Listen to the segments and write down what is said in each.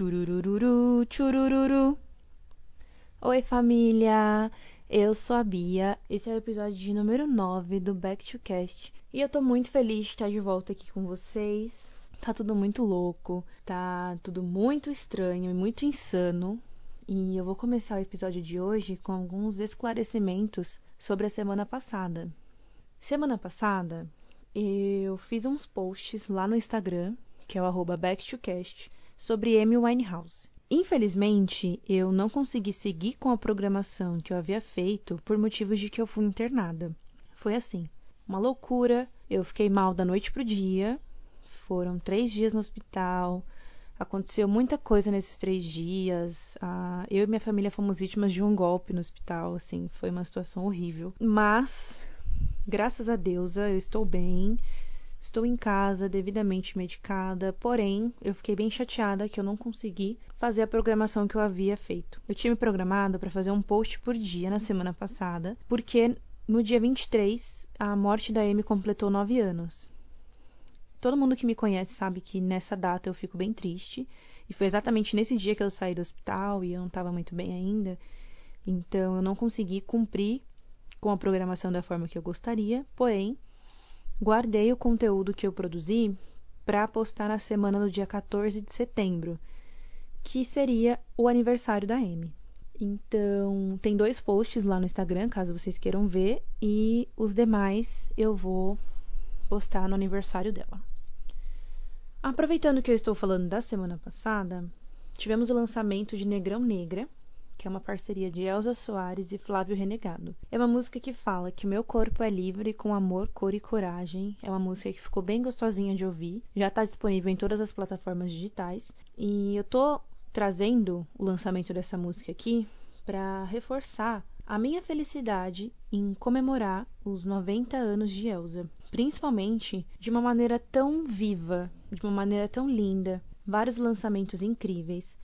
Churururu, churururu. Oi, família! Eu sou a Bia. Esse é o episódio de número 9 do Back to Cast. E eu tô muito feliz de estar de volta aqui com vocês. Tá tudo muito louco, tá tudo muito estranho e muito insano. E eu vou começar o episódio de hoje com alguns esclarecimentos sobre a semana passada. Semana passada, eu fiz uns posts lá no Instagram, que é o arroba backtocast, sobre Amy Winehouse. Infelizmente, eu não consegui seguir com a programação que eu havia feito por motivos de que eu fui internada. Foi assim, uma loucura. Eu fiquei mal da noite pro dia. Foram três dias no hospital. Aconteceu muita coisa nesses três dias. Ah, eu e minha família fomos vítimas de um golpe no hospital. Assim, foi uma situação horrível. Mas, graças a Deus, eu estou bem. Estou em casa, devidamente medicada, porém, eu fiquei bem chateada que eu não consegui fazer a programação que eu havia feito. Eu tinha me programado para fazer um post por dia na semana passada, porque no dia 23 a morte da Amy completou nove anos. Todo mundo que me conhece sabe que nessa data eu fico bem triste, e foi exatamente nesse dia que eu saí do hospital e eu não estava muito bem ainda, então eu não consegui cumprir com a programação da forma que eu gostaria, porém Guardei o conteúdo que eu produzi para postar na semana do dia 14 de setembro, que seria o aniversário da Amy. Então, tem dois posts lá no Instagram, caso vocês queiram ver, e os demais eu vou postar no aniversário dela. Aproveitando que eu estou falando da semana passada, tivemos o lançamento de Negrão Negra, que é uma parceria de Elza Soares e Flávio Renegado. É uma música que fala que o meu corpo é livre com amor, cor e coragem. É uma música que ficou bem gostosinha de ouvir. Já está disponível em todas as plataformas digitais. E eu tô trazendo o lançamento dessa música aqui para reforçar a minha felicidade em comemorar os 90 anos de Elsa, principalmente de uma maneira tão viva, de uma maneira tão linda, vários lançamentos incríveis.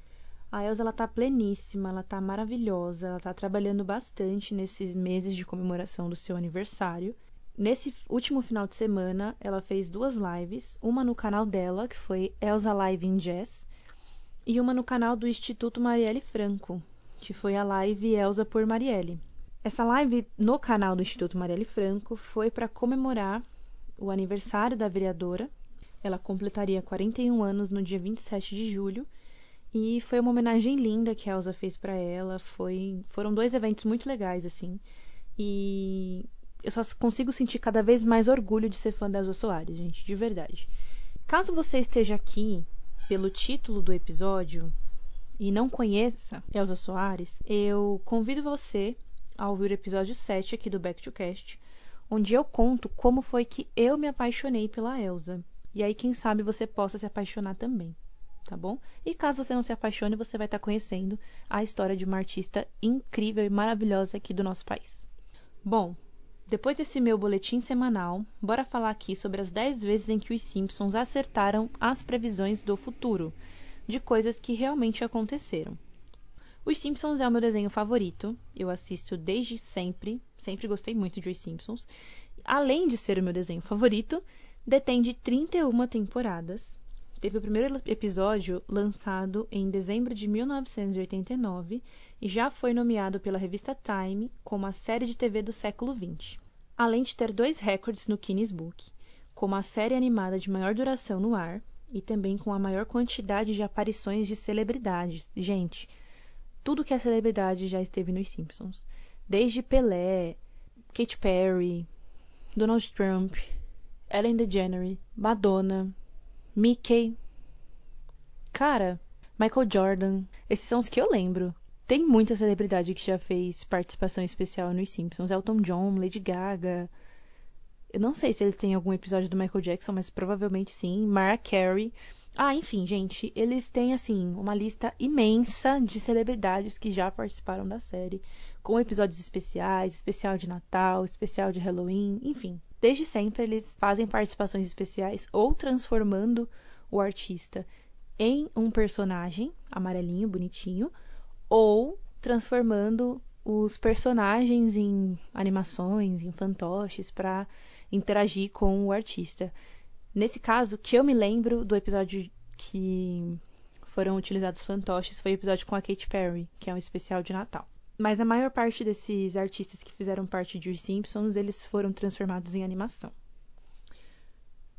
A Elsa ela tá pleníssima, ela tá maravilhosa, ela tá trabalhando bastante nesses meses de comemoração do seu aniversário. Nesse último final de semana, ela fez duas lives, uma no canal dela, que foi Elsa Live in Jazz, e uma no canal do Instituto Marielle Franco, que foi a live Elsa por Marielle. Essa live no canal do Instituto Marielle Franco foi para comemorar o aniversário da vereadora. Ela completaria 41 anos no dia 27 de julho e foi uma homenagem linda que a Elsa fez para ela. Foi, foram dois eventos muito legais, assim. E eu só consigo sentir cada vez mais orgulho de ser fã da Elsa Soares, gente, de verdade. Caso você esteja aqui pelo título do episódio e não conheça Elsa Soares, eu convido você a ouvir o episódio 7 aqui do Back to Cast, onde eu conto como foi que eu me apaixonei pela Elsa. E aí, quem sabe você possa se apaixonar também tá bom? E caso você não se apaixone, você vai estar tá conhecendo a história de uma artista incrível e maravilhosa aqui do nosso país. Bom, depois desse meu boletim semanal, bora falar aqui sobre as 10 vezes em que os Simpsons acertaram as previsões do futuro, de coisas que realmente aconteceram. Os Simpsons é o meu desenho favorito, eu assisto desde sempre, sempre gostei muito de Os Simpsons. Além de ser o meu desenho favorito, detém de 31 temporadas, teve o primeiro episódio lançado em dezembro de 1989 e já foi nomeado pela revista Time como a série de TV do século XX. Além de ter dois recordes no Guinness Book, como a série animada de maior duração no ar e também com a maior quantidade de aparições de celebridades. Gente, tudo que é celebridade já esteve nos Simpsons. Desde Pelé, Katy Perry, Donald Trump, Ellen DeGeneres, Madonna, Mickey. Cara, Michael Jordan. Esses são os que eu lembro. Tem muita celebridade que já fez participação especial nos Simpsons. Elton John, Lady Gaga. Eu não sei se eles têm algum episódio do Michael Jackson, mas provavelmente sim. Mariah Carey. Ah, enfim, gente, eles têm assim uma lista imensa de celebridades que já participaram da série, com episódios especiais, especial de Natal, especial de Halloween, enfim. Desde sempre eles fazem participações especiais ou transformando o artista em um personagem amarelinho, bonitinho, ou transformando os personagens em animações, em fantoches para interagir com o artista. Nesse caso, que eu me lembro do episódio que foram utilizados fantoches foi o episódio com a Katy Perry, que é um especial de Natal. Mas a maior parte desses artistas que fizeram parte de Os Simpsons, eles foram transformados em animação.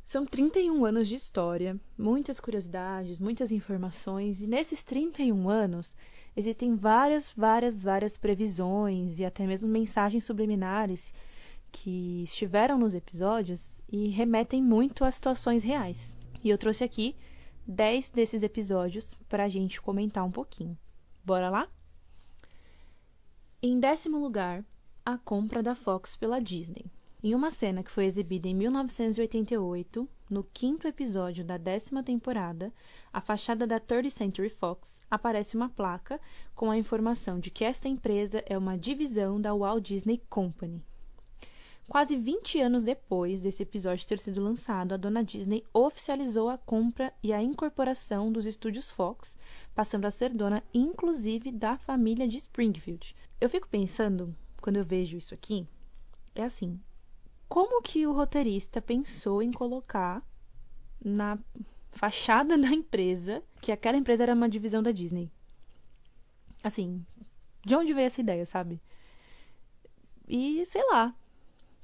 São 31 anos de história, muitas curiosidades, muitas informações, e nesses 31 anos existem várias, várias, várias previsões e até mesmo mensagens subliminares que estiveram nos episódios e remetem muito a situações reais. E eu trouxe aqui 10 desses episódios para a gente comentar um pouquinho. Bora lá? Em décimo lugar, a compra da Fox pela Disney. Em uma cena que foi exibida em 1988, no quinto episódio da décima temporada, a fachada da 30th Century Fox aparece uma placa com a informação de que esta empresa é uma divisão da Walt Disney Company. Quase 20 anos depois desse episódio ter sido lançado, a dona Disney oficializou a compra e a incorporação dos estúdios Fox, passando a ser dona inclusive da família de Springfield. Eu fico pensando, quando eu vejo isso aqui, é assim: como que o roteirista pensou em colocar na fachada da empresa que aquela empresa era uma divisão da Disney? Assim, de onde veio essa ideia, sabe? E sei lá,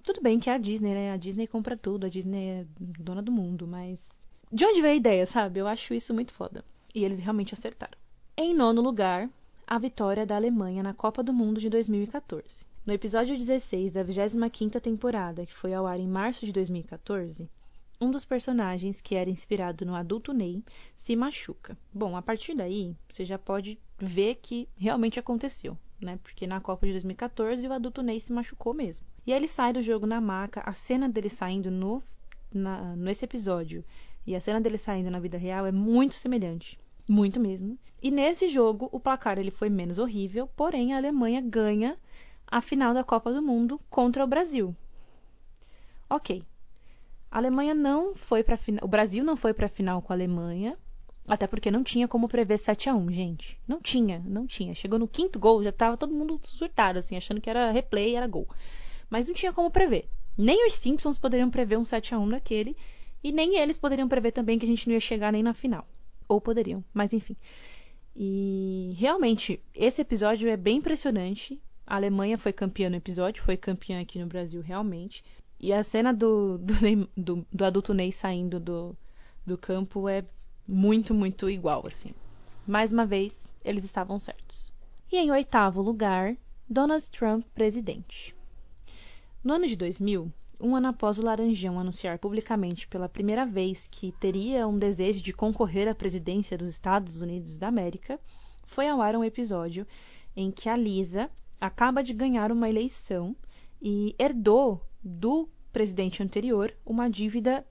tudo bem que é a Disney, né? A Disney compra tudo, a Disney é dona do mundo, mas. De onde veio a ideia, sabe? Eu acho isso muito foda. E eles realmente acertaram. Em nono lugar, a vitória da Alemanha na Copa do Mundo de 2014. No episódio 16 da 25ª temporada, que foi ao ar em março de 2014, um dos personagens, que era inspirado no adulto Ney, se machuca. Bom, a partir daí, você já pode ver que realmente aconteceu né? Porque na Copa de 2014 o adulto Ney se machucou mesmo. E aí ele sai do jogo na maca, a cena dele saindo no, na, nesse episódio e a cena dele saindo na vida real é muito semelhante. Muito mesmo. E nesse jogo, o placar ele foi menos horrível, porém a Alemanha ganha a final da Copa do Mundo contra o Brasil. Ok. A Alemanha não foi para. O Brasil não foi para a final com a Alemanha, até porque não tinha como prever 7 a 1 gente. Não tinha, não tinha. Chegou no quinto gol, já tava todo mundo surtado, assim, achando que era replay era gol. Mas não tinha como prever. Nem os Simpsons poderiam prever um 7 a 1 daquele. E nem eles poderiam prever também que a gente não ia chegar nem na final. Ou poderiam, mas enfim. E realmente, esse episódio é bem impressionante. A Alemanha foi campeã no episódio, foi campeã aqui no Brasil realmente. E a cena do, do, do, do adulto Ney saindo do, do campo é muito, muito igual, assim. Mais uma vez, eles estavam certos. E em oitavo lugar, Donald Trump presidente. No ano de 2000, um ano após o Laranjão anunciar publicamente pela primeira vez que teria um desejo de concorrer à presidência dos Estados Unidos da América, foi ao ar um episódio em que a Lisa acaba de ganhar uma eleição e herdou do presidente anterior uma dívida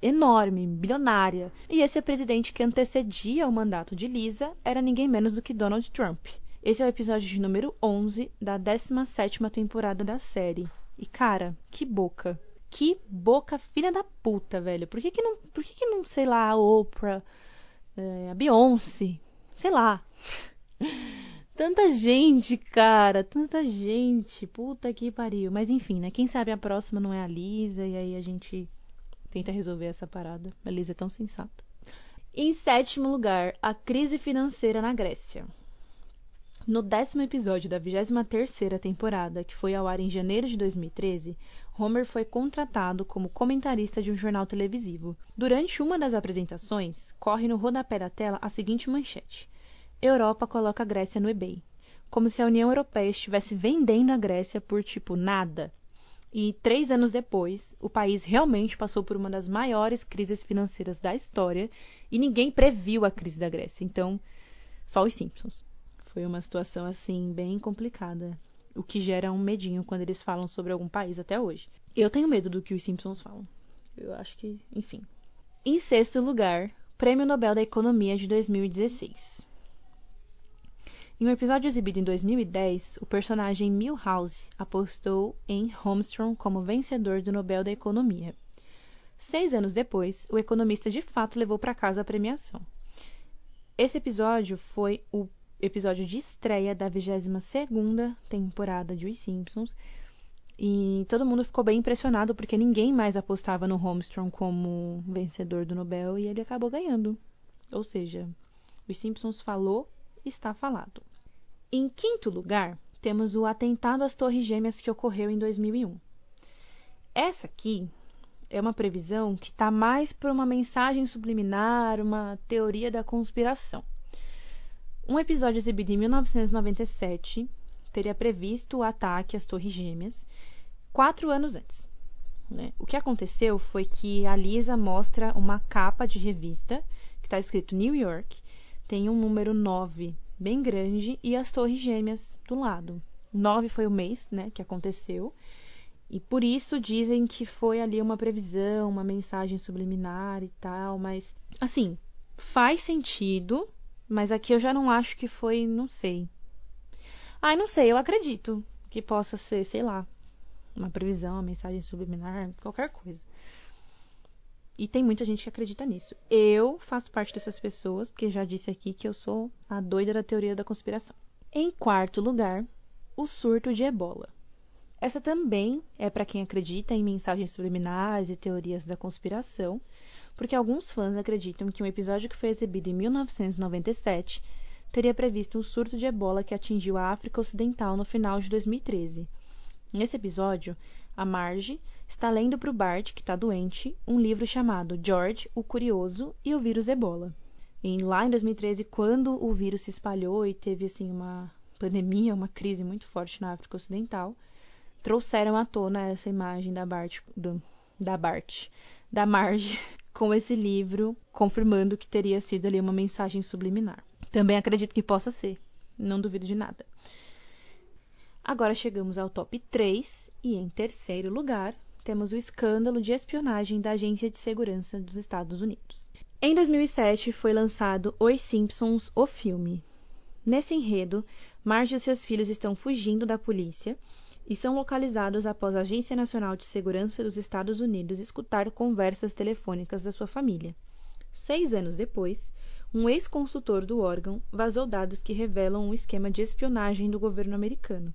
enorme, bilionária. E esse presidente que antecedia o mandato de Lisa era ninguém menos do que Donald Trump. Esse é o episódio de número 11 da 17ª temporada da série. E cara, que boca. Que boca filha da puta, velho. Por que que não, por que que não sei lá, a Oprah, é, a Beyoncé, sei lá. Tanta gente, cara, tanta gente. Puta que pariu. Mas enfim, né? Quem sabe a próxima não é a Lisa e aí a gente tenta resolver essa parada. A Liz é tão sensata. Em sétimo lugar, a crise financeira na Grécia. No décimo episódio da 23ª temporada, que foi ao ar em janeiro de 2013, Homer foi contratado como comentarista de um jornal televisivo. Durante uma das apresentações, corre no rodapé da tela a seguinte manchete: Europa coloca a Grécia no eBay. Como se a União Europeia estivesse vendendo a Grécia por tipo nada. E três anos depois, o país realmente passou por uma das maiores crises financeiras da história e ninguém previu a crise da Grécia. Então, só os Simpsons. Foi uma situação assim bem complicada, o que gera um medinho quando eles falam sobre algum país até hoje. Eu tenho medo do que os Simpsons falam. Eu acho que, enfim. Em sexto lugar, Prêmio Nobel da Economia de 2016. Em um episódio exibido em 2010, o personagem Milhouse apostou em Holmstrom como vencedor do Nobel da Economia. Seis anos depois, o economista de fato levou para casa a premiação. Esse episódio foi o episódio de estreia da 22ª temporada de Os Simpsons, e todo mundo ficou bem impressionado porque ninguém mais apostava no Holmstrom como vencedor do Nobel e ele acabou ganhando. Ou seja, Os Simpsons falou, está falado. Em quinto lugar, temos o atentado às Torres Gêmeas que ocorreu em 2001. Essa aqui é uma previsão que está mais por uma mensagem subliminar, uma teoria da conspiração. Um episódio exibido em 1997 teria previsto o ataque às Torres Gêmeas quatro anos antes. Né? O que aconteceu foi que a Lisa mostra uma capa de revista que está escrito New York, tem um número 9 bem grande e as Torres Gêmeas do lado. 9 foi o mês né, que aconteceu. E por isso dizem que foi ali uma previsão, uma mensagem subliminar e tal, mas assim, faz sentido, mas aqui eu já não acho que foi, não sei. Ai, não sei, eu acredito que possa ser, sei lá, uma previsão, uma mensagem subliminar, qualquer coisa. E tem muita gente que acredita nisso. Eu faço parte dessas pessoas, porque já disse aqui que eu sou a doida da teoria da conspiração. Em quarto lugar, o surto de ebola. Essa também é para quem acredita em mensagens subliminares e teorias da conspiração, porque alguns fãs acreditam que um episódio que foi exibido em 1997 teria previsto um surto de ebola que atingiu a África Ocidental no final de 2013. Nesse episódio, a Marge está lendo para o Bart, que está doente, um livro chamado George, o Curioso e o Vírus Ebola. E lá em 2013, quando o vírus se espalhou e teve assim uma pandemia, uma crise muito forte na África Ocidental, trouxeram à tona essa imagem da Bart, do, da Bart, da Marge, com esse livro, confirmando que teria sido ali uma mensagem subliminar. Também acredito que possa ser, não duvido de nada. Agora chegamos ao top 3 e em terceiro lugar temos o escândalo de espionagem da Agência de Segurança dos Estados Unidos. Em 2007 foi lançado Os Simpsons, o filme. Nesse enredo, Marge e seus filhos estão fugindo da polícia e são localizados após a Agência Nacional de Segurança dos Estados Unidos escutar conversas telefônicas da sua família. Seis anos depois, um ex-consultor do órgão vazou dados que revelam um esquema de espionagem do governo americano.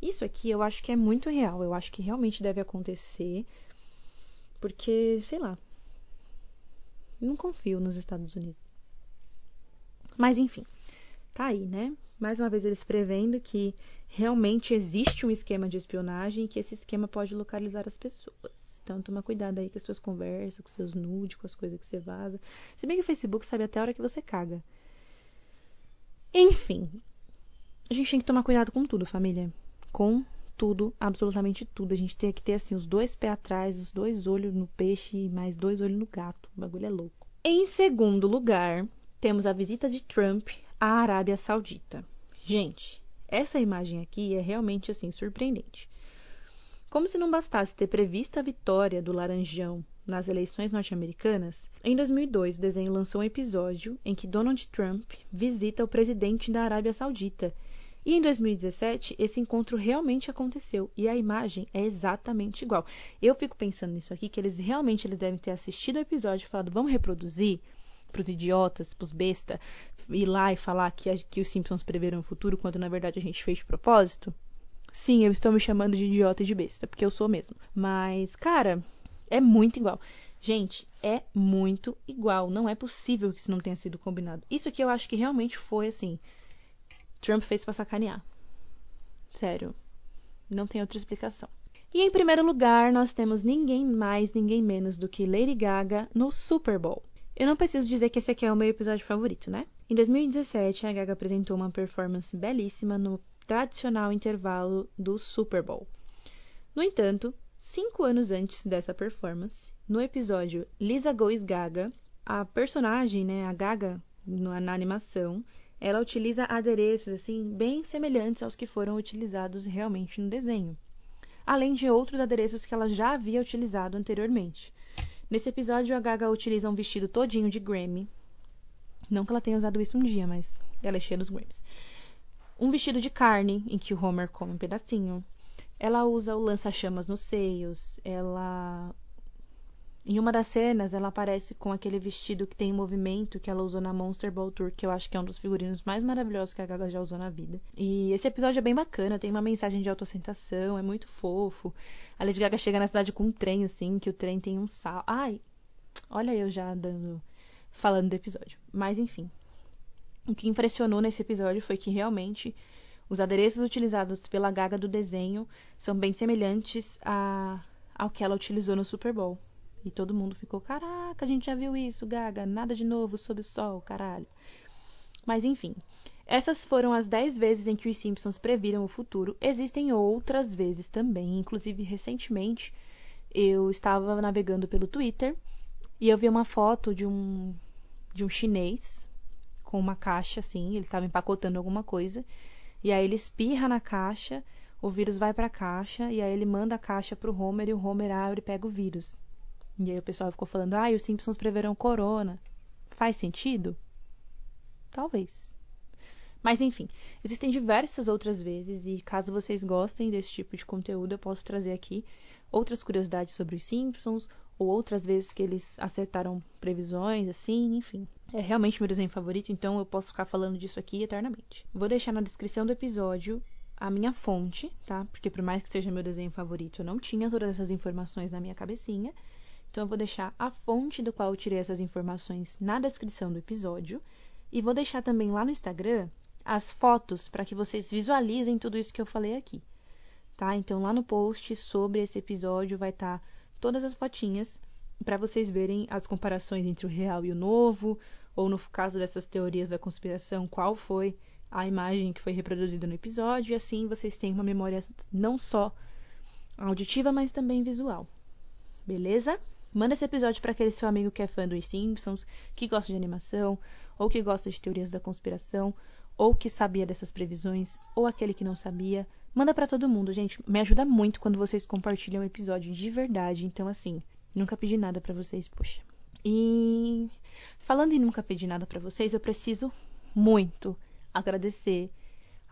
Isso aqui eu acho que é muito real, eu acho que realmente deve acontecer, porque, sei lá, não confio nos Estados Unidos. Mas enfim, tá aí, né? mais uma vez eles prevendo que realmente existe um esquema de espionagem e que esse esquema pode localizar as pessoas. Então toma cuidado aí com as suas conversas, com seus nudes, com as coisas que você vaza. Se bem que o Facebook sabe até a hora que você caga. Enfim, a gente tem que tomar cuidado com tudo, família. Com tudo, absolutamente tudo. A gente tem que ter assim os dois pés atrás, os dois olhos no peixe e mais dois olhos no gato. O bagulho é louco. Em segundo lugar, temos a visita de Trump à Arábia Saudita. Gente, essa imagem aqui é realmente assim surpreendente. Como se não bastasse ter previsto a vitória do Laranjão nas eleições norte-americanas, em 2002 o desenho lançou um episódio em que Donald Trump visita o presidente da Arábia Saudita. E em 2017 esse encontro realmente aconteceu e a imagem é exatamente igual. Eu fico pensando nisso aqui que eles realmente eles devem ter assistido o episódio e falado: "Vamos reproduzir?" pros idiotas, pros besta, ir lá e falar que, que os Simpsons preveram o futuro, quando na verdade a gente fez de propósito? Sim, eu estou me chamando de idiota e de besta, porque eu sou mesmo. Mas, cara, é muito igual. Gente, é muito igual. Não é possível que isso não tenha sido combinado. Isso aqui eu acho que realmente foi assim. Trump fez pra sacanear. Sério. Não tem outra explicação. E em primeiro lugar, nós temos ninguém mais, ninguém menos do que Lady Gaga no Super Bowl. Eu não preciso dizer que esse aqui é o meu episódio favorito, né? Em 2017, a Gaga apresentou uma performance belíssima no tradicional intervalo do Super Bowl. No entanto, cinco anos antes dessa performance, no episódio Lisa Goes Gaga, a personagem, né, a Gaga, na animação, ela utiliza adereços assim bem semelhantes aos que foram utilizados realmente no desenho, além de outros adereços que ela já havia utilizado anteriormente. Nesse episódio, a Gaga utiliza um vestido todinho de Grammy. Não que ela tenha usado isso um dia, mas ela é cheia dos Grammys. Um vestido de carne, em que o Homer come um pedacinho. Ela usa o lança-chamas nos seios. Ela em uma das cenas, ela aparece com aquele vestido que tem movimento que ela usou na Monster Ball Tour, que eu acho que é um dos figurinos mais maravilhosos que a Gaga já usou na vida. E esse episódio é bem bacana, tem uma mensagem de autoaceitação, é muito fofo. A Lady Gaga chega na cidade com um trem, assim, que o trem tem um sal. Ai, olha eu já dando. falando do episódio. Mas enfim. O que impressionou nesse episódio foi que realmente os adereços utilizados pela Gaga do desenho são bem semelhantes a, ao que ela utilizou no Super Bowl. E todo mundo ficou, caraca, a gente já viu isso, Gaga, nada de novo sob o sol, caralho. Mas enfim, essas foram as 10 vezes em que os Simpsons previram o futuro. Existem outras vezes também, inclusive recentemente eu estava navegando pelo Twitter e eu vi uma foto de um de um chinês com uma caixa assim, ele estava empacotando alguma coisa e aí ele espirra na caixa, o vírus vai para a caixa e aí ele manda a caixa para o Homer e o Homer abre e pega o vírus. E aí o pessoal ficou falando: "Ah, os Simpsons preverão corona". Faz sentido? Talvez. Mas enfim, existem diversas outras vezes e caso vocês gostem desse tipo de conteúdo, eu posso trazer aqui outras curiosidades sobre os Simpsons ou outras vezes que eles acertaram previsões, assim, enfim. É realmente meu desenho favorito, então eu posso ficar falando disso aqui eternamente. Vou deixar na descrição do episódio a minha fonte, tá? Porque por mais que seja meu desenho favorito, eu não tinha todas essas informações na minha cabecinha. Então eu vou deixar a fonte do qual eu tirei essas informações na descrição do episódio e vou deixar também lá no Instagram as fotos para que vocês visualizem tudo isso que eu falei aqui. Tá? Então lá no post sobre esse episódio vai estar tá todas as fotinhas para vocês verem as comparações entre o real e o novo, ou no caso dessas teorias da conspiração, qual foi a imagem que foi reproduzida no episódio, e assim vocês têm uma memória não só auditiva, mas também visual. Beleza? Manda esse episódio para aquele seu amigo que é fã dos Simpsons, que gosta de animação, ou que gosta de teorias da conspiração, ou que sabia dessas previsões, ou aquele que não sabia. Manda para todo mundo, gente. Me ajuda muito quando vocês compartilham o episódio de verdade. Então, assim, nunca pedi nada para vocês, poxa. E falando em nunca pedir nada para vocês, eu preciso muito agradecer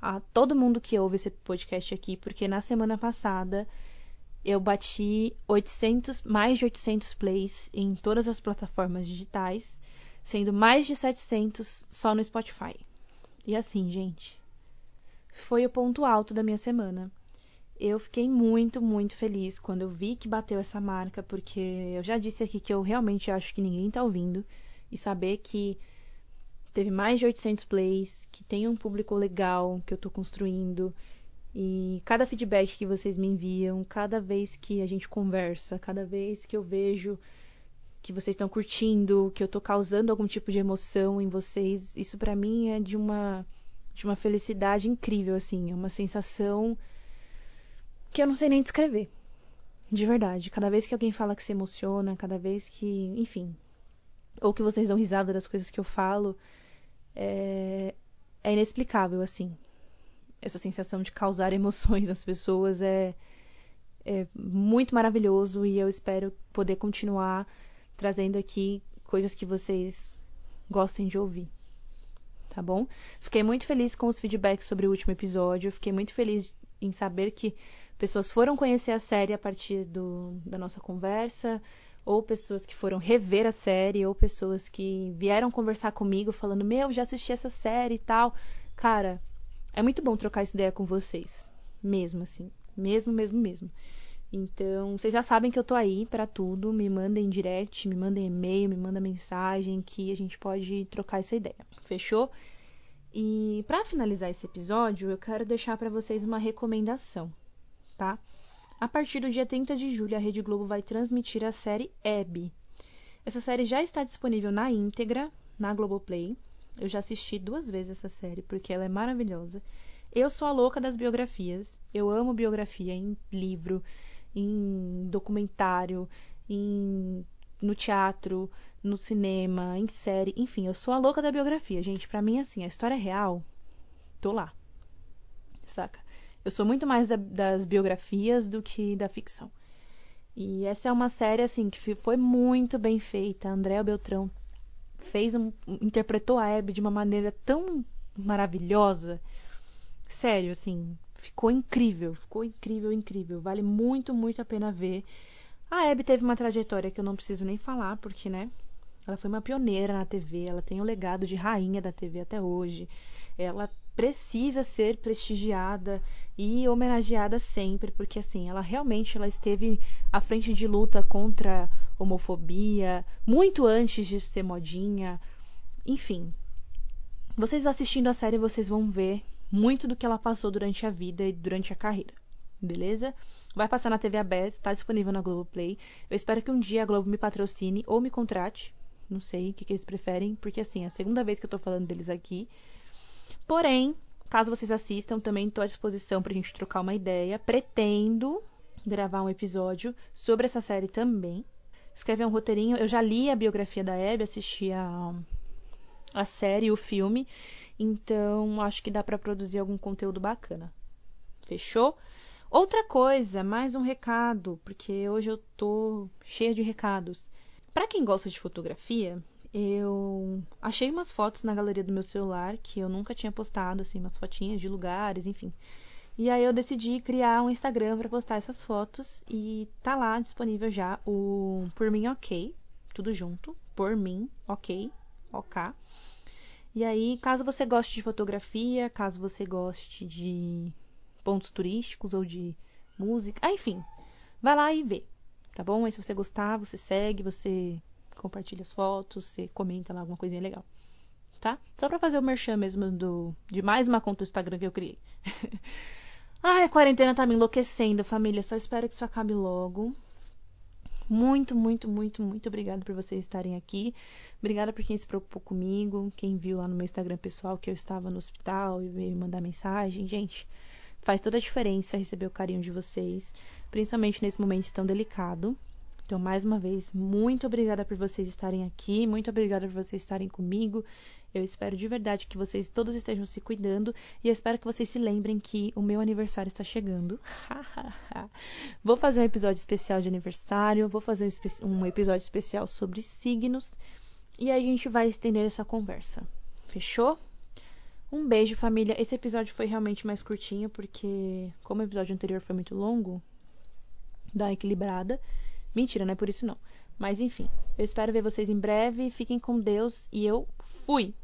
a todo mundo que ouve esse podcast aqui, porque na semana passada eu bati 800, mais de 800 plays em todas as plataformas digitais, sendo mais de 700 só no Spotify. E assim, gente, foi o ponto alto da minha semana. Eu fiquei muito, muito feliz quando eu vi que bateu essa marca, porque eu já disse aqui que eu realmente acho que ninguém tá ouvindo. E saber que teve mais de 800 plays, que tem um público legal que eu tô construindo. E cada feedback que vocês me enviam, cada vez que a gente conversa, cada vez que eu vejo que vocês estão curtindo, que eu tô causando algum tipo de emoção em vocês, isso para mim é de uma de uma felicidade incrível assim, é uma sensação que eu não sei nem descrever. De verdade, cada vez que alguém fala que se emociona, cada vez que, enfim, ou que vocês dão risada das coisas que eu falo, é, é inexplicável assim. Essa sensação de causar emoções nas pessoas é é muito maravilhoso e eu espero poder continuar trazendo aqui coisas que vocês gostem de ouvir. Tá bom? Fiquei muito feliz com os feedbacks sobre o último episódio. Fiquei muito feliz em saber que pessoas foram conhecer a série a partir do, da nossa conversa, ou pessoas que foram rever a série, ou pessoas que vieram conversar comigo falando: Meu, já assisti essa série e tal. Cara, é muito bom trocar essa ideia com vocês. Mesmo assim. Mesmo, mesmo, mesmo. Então, vocês já sabem que eu tô aí para tudo. Me mandem direct, me mandem e-mail, me mandem mensagem que a gente pode trocar essa ideia. Fechou? E para finalizar esse episódio, eu quero deixar para vocês uma recomendação, tá? A partir do dia 30 de julho, a Rede Globo vai transmitir a série Abby. Essa série já está disponível na íntegra na Globoplay. Eu já assisti duas vezes essa série porque ela é maravilhosa. Eu sou a louca das biografias. Eu amo biografia em livro, em documentário, em, no teatro, no cinema, em série, enfim, eu sou a louca da biografia, gente. Para mim, assim, a história é real, tô lá, saca? Eu sou muito mais da, das biografias do que da ficção. E essa é uma série, assim, que foi muito bem feita. Andréa Beltrão fez um, interpretou a Abby de uma maneira tão maravilhosa. Sério, assim, ficou incrível, ficou incrível, incrível. Vale muito, muito a pena ver. A Abby teve uma trajetória que eu não preciso nem falar, porque, né? Ela foi uma pioneira na TV, ela tem o um legado de rainha da TV até hoje. Ela precisa ser prestigiada e homenageada sempre, porque assim, ela realmente ela esteve à frente de luta contra homofobia muito antes de ser modinha. Enfim, Vocês assistindo a série, vocês vão ver muito do que ela passou durante a vida e durante a carreira. Beleza? Vai passar na TV aberta, está disponível na Globoplay. Eu espero que um dia a Globo me patrocine ou me contrate. Não sei o que, que eles preferem, porque assim, é a segunda vez que eu tô falando deles aqui. Porém, caso vocês assistam, também estou à disposição pra gente trocar uma ideia. Pretendo gravar um episódio sobre essa série também. Escrever um roteirinho. Eu já li a biografia da Abby, assisti a, a série e o filme. Então, acho que dá para produzir algum conteúdo bacana. Fechou? Outra coisa, mais um recado, porque hoje eu tô cheia de recados. Para quem gosta de fotografia, eu achei umas fotos na galeria do meu celular que eu nunca tinha postado, assim, umas fotinhas de lugares, enfim. E aí eu decidi criar um Instagram para postar essas fotos e tá lá disponível já o Por Mim Ok, tudo junto, Por Mim Ok, OK. E aí, caso você goste de fotografia, caso você goste de pontos turísticos ou de música, ah, enfim, vai lá e vê, tá bom? Aí se você gostar, você segue, você compartilha as fotos, você comenta lá alguma coisinha legal, tá? Só pra fazer o merchan mesmo do, de mais uma conta do Instagram que eu criei. Ai, a quarentena tá me enlouquecendo, família. Só espero que isso acabe logo. Muito, muito, muito, muito obrigada por vocês estarem aqui. Obrigada por quem se preocupou comigo, quem viu lá no meu Instagram pessoal que eu estava no hospital e veio me mandar mensagem. Gente, faz toda a diferença receber o carinho de vocês, principalmente nesse momento tão delicado. Então, mais uma vez, muito obrigada por vocês estarem aqui, muito obrigada por vocês estarem comigo. Eu espero de verdade que vocês todos estejam se cuidando e espero que vocês se lembrem que o meu aniversário está chegando. vou fazer um episódio especial de aniversário, vou fazer um episódio especial sobre signos e aí a gente vai estender essa conversa. Fechou? Um beijo, família. Esse episódio foi realmente mais curtinho porque, como o episódio anterior foi muito longo, dá uma equilibrada. Mentira, não é por isso não. Mas enfim, eu espero ver vocês em breve. Fiquem com Deus e eu fui!